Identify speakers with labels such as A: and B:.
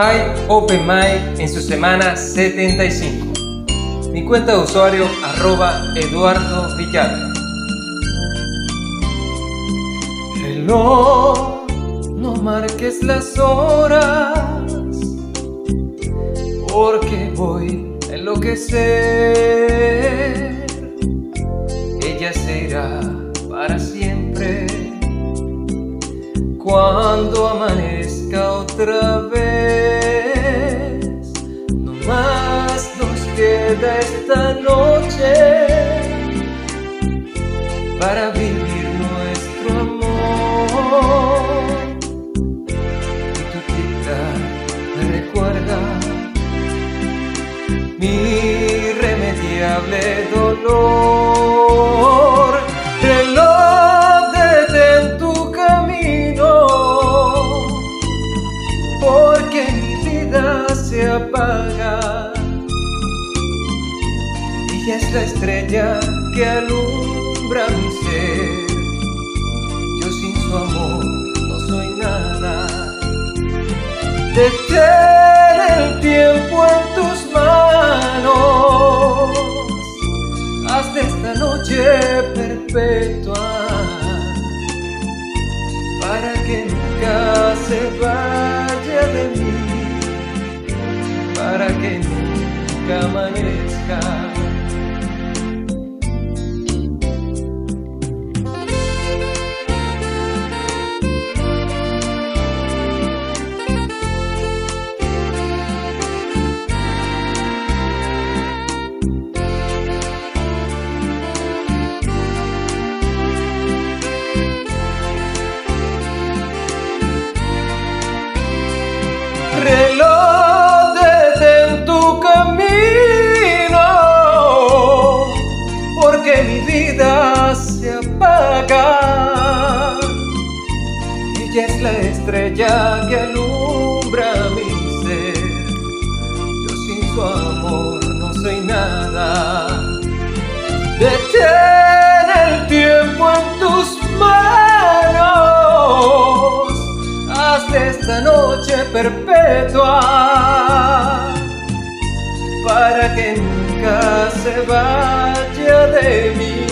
A: High Open Mic en su semana 75. Mi cuenta de usuario arroba Eduardo Villar. Reloj, no marques las horas, porque voy a enloquecer. Ella será para siempre cuando amanezca otra vez. Queda esta noche para vivir nuestro amor. Y tu tita me recuerda mi irremediable dolor. Reloj, detén tu camino, porque mi vida se apaga. Ella es la estrella que alumbra mi ser. Yo sin su amor no soy nada. Detén el tiempo en tus estrella que alumbra mi ser. Yo sin su amor no soy nada. Detén el tiempo en tus manos. Haz de esta noche perpetua para que nunca se vaya de mí,